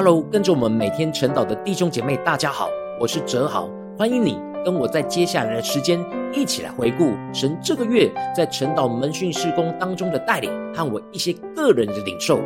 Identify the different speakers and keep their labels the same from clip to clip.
Speaker 1: Hello，跟着我们每天晨祷的弟兄姐妹，大家好，我是哲豪，欢迎你跟我在接下来的时间一起来回顾神这个月在晨祷门训事工当中的带领和我一些个人的领受。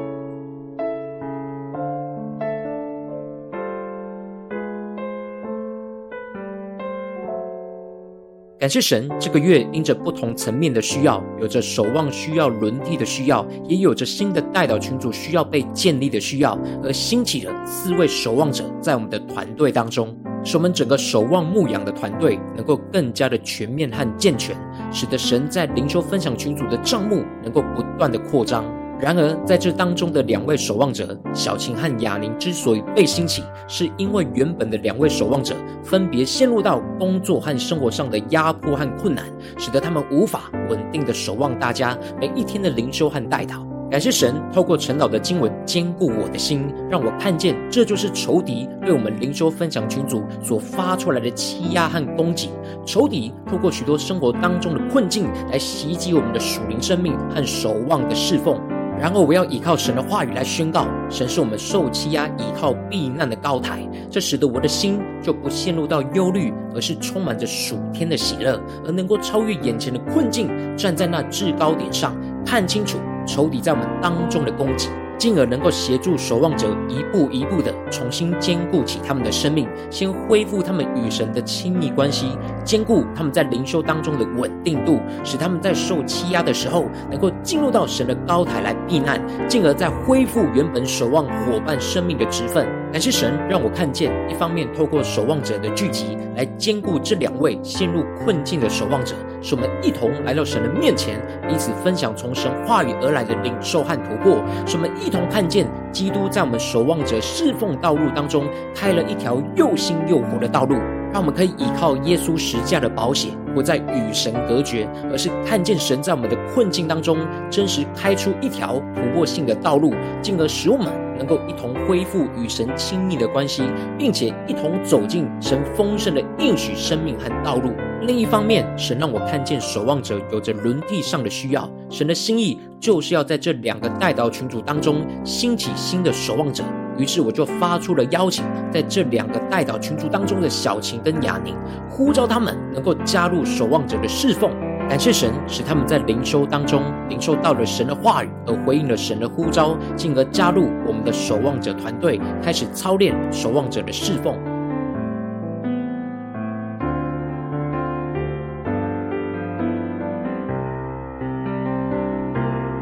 Speaker 1: 感谢神，这个月因着不同层面的需要，有着守望需要轮替的需要，也有着新的代祷群组需要被建立的需要，而兴起了四位守望者在我们的团队当中，使我们整个守望牧养的团队能够更加的全面和健全，使得神在灵修分享群组的帐目能够不断的扩张。然而，在这当中的两位守望者小晴和雅宁之所以被兴起，是因为原本的两位守望者分别陷入到工作和生活上的压迫和困难，使得他们无法稳定的守望大家每一天的灵修和代祷。感谢神透过陈老的经文坚固我的心，让我看见这就是仇敌对我们灵修分享群组所发出来的欺压和攻击。仇敌透过许多生活当中的困境来袭击我们的属灵生命和守望的侍奉。然后我要依靠神的话语来宣告，神是我们受欺压、依靠避难的高台。这使得我的心就不陷入到忧虑，而是充满着属天的喜乐，而能够超越眼前的困境，站在那制高点上，看清楚仇敌在我们当中的攻击。进而能够协助守望者一步一步的重新兼顾起他们的生命，先恢复他们与神的亲密关系，兼顾他们在灵修当中的稳定度，使他们在受欺压的时候能够进入到神的高台来避难，进而再恢复原本守望伙伴生命的职分。感谢神让我看见，一方面透过守望者的聚集来兼顾这两位陷入困境的守望者，使我们一同来到神的面前，彼此分享从神话语而来的领受和突破，使我们。一同看见基督在我们守望者侍奉道路当中开了一条又新又活的道路，让我们可以依靠耶稣十架的保险，不再与神隔绝，而是看见神在我们的困境当中真实开出一条突破性的道路，进而使我们能够一同恢复与神亲密的关系，并且一同走进神丰盛的应许生命和道路。另一方面，神让我看见守望者有着轮替上的需要。神的心意就是要在这两个代祷群组当中兴起新的守望者。于是我就发出了邀请，在这两个代祷群组当中的小晴跟雅宁，呼召他们能够加入守望者的侍奉。感谢神，使他们在灵修当中领受到了神的话语，而回应了神的呼召，进而加入我们的守望者团队，开始操练守望者的侍奉。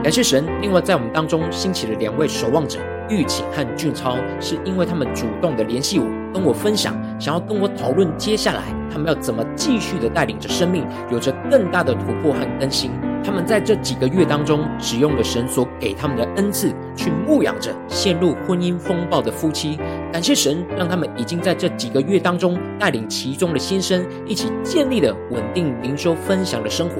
Speaker 1: 感谢神，另外在我们当中兴起了两位守望者玉琴和俊超，是因为他们主动的联系我，跟我分享，想要跟我讨论接下来他们要怎么继续的带领着生命，有着更大的突破和更新。他们在这几个月当中，使用了神所给他们的恩赐，去牧养着陷入婚姻风暴的夫妻。感谢神，让他们已经在这几个月当中，带领其中的先生一起建立了稳定灵修分享的生活。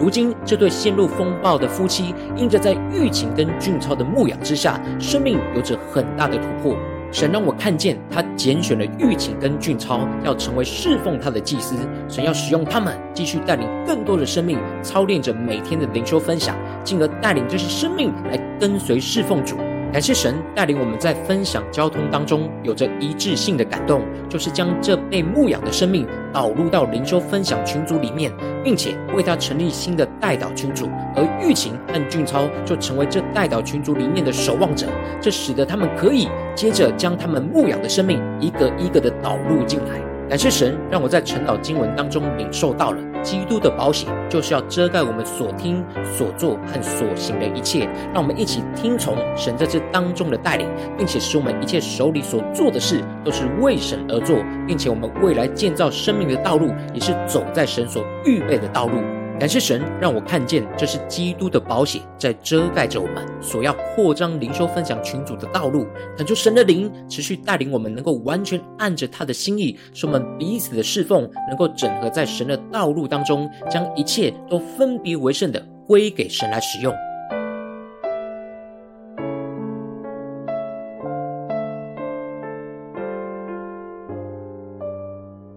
Speaker 1: 如今，这对陷入风暴的夫妻，因着在玉琴跟俊超的牧养之下，生命有着很大的突破。神让我看见，他拣选了玉琴跟俊超，要成为侍奉他的祭司。神要使用他们，继续带领更多的生命，操练着每天的灵修分享，进而带领这些生命来跟随侍奉主。感谢神带领我们在分享交通当中有着一致性的感动，就是将这被牧养的生命导入到灵修分享群组里面，并且为他成立新的代导群组，而玉琴和俊超就成为这代导群组里面的守望者，这使得他们可以接着将他们牧养的生命一个一个的导入进来。感谢神，让我在晨祷经文当中领受到了基督的保险，就是要遮盖我们所听、所做和所行的一切。让我们一起听从神在这当中的带领，并且使我们一切手里所做的事都是为神而做，并且我们未来建造生命的道路也是走在神所预备的道路。感谢神，让我看见这是基督的保险在遮盖着我们所要扩张灵修分享群组的道路。恳求神的灵持续带领我们，能够完全按着他的心意，使我们彼此的侍奉能够整合在神的道路当中，将一切都分别为圣的归给神来使用。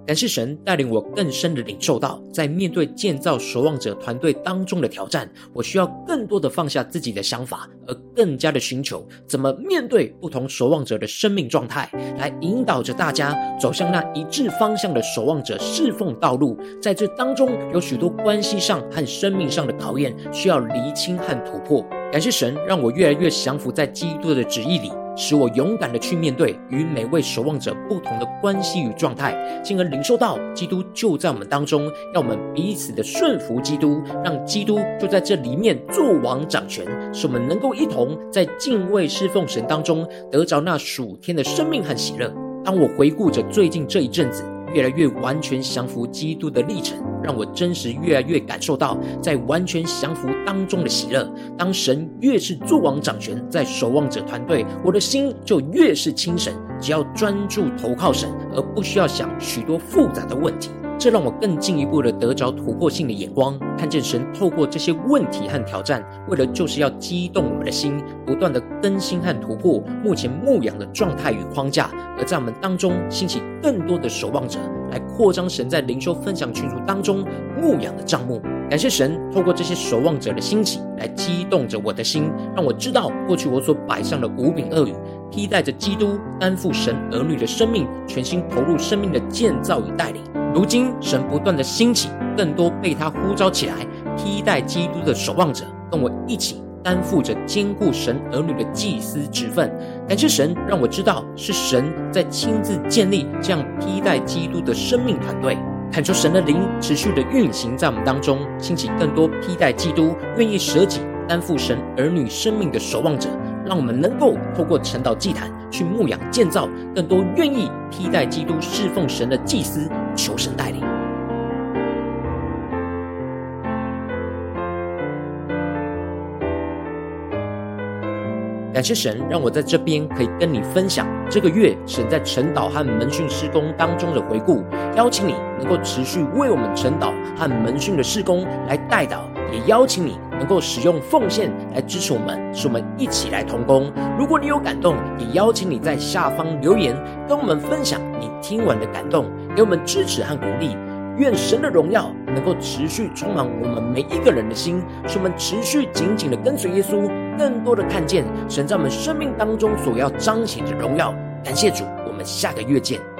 Speaker 1: 感谢神带领我更深的领受到，在面对建造守望者团队当中的挑战，我需要更多的放下自己的想法，而更加的寻求怎么面对不同守望者的生命状态，来引导着大家走向那一致方向的守望者侍奉道路。在这当中，有许多关系上和生命上的考验，需要厘清和突破。感谢神，让我越来越降服在基督的旨意里，使我勇敢的去面对与每位守望者不同的关系与状态，进而领受到基督就在我们当中，让我们彼此的顺服基督，让基督就在这里面做王掌权，使我们能够一同在敬畏侍奉神当中得着那属天的生命和喜乐。当我回顾着最近这一阵子，越来越完全降服基督的历程，让我真实越来越感受到在完全降服当中的喜乐。当神越是作王掌权，在守望者团队，我的心就越是清神。只要专注投靠神，而不需要想许多复杂的问题。这让我更进一步的得着突破性的眼光，看见神透过这些问题和挑战，为了就是要激动我们的心，不断的更新和突破目前牧养的状态与框架，而在我们当中兴起更多的守望者，来扩张神在灵修分享群组当中牧养的帐目。感谢神透过这些守望者的兴起，来激动着我的心，让我知道过去我所摆上的五饼二鱼，披戴着基督担负神儿女的生命，全心投入生命的建造与带领。如今，神不断的兴起更多被他呼召起来，披戴基督的守望者，跟我一起担负着兼顾神儿女的祭司职分。感谢神，让我知道是神在亲自建立这样披戴基督的生命团队。恳求神的灵持续的运行在我们当中，兴起更多披戴基督、愿意舍己担负神儿女生命的守望者。让我们能够透过晨祷祭坛去牧养建造更多愿意替代基督侍奉神的祭司，求神带领。感谢神，让我在这边可以跟你分享这个月神在晨祷和门训施工当中的回顾，邀请你能够持续为我们晨祷和门训的施工来代祷，也邀请你。能够使用奉献来支持我们，使我们一起来同工。如果你有感动，也邀请你在下方留言，跟我们分享你听完的感动，给我们支持和鼓励。愿神的荣耀能够持续充满我们每一个人的心，使我们持续紧紧的跟随耶稣，更多的看见神在我们生命当中所要彰显的荣耀。感谢主，我们下个月见。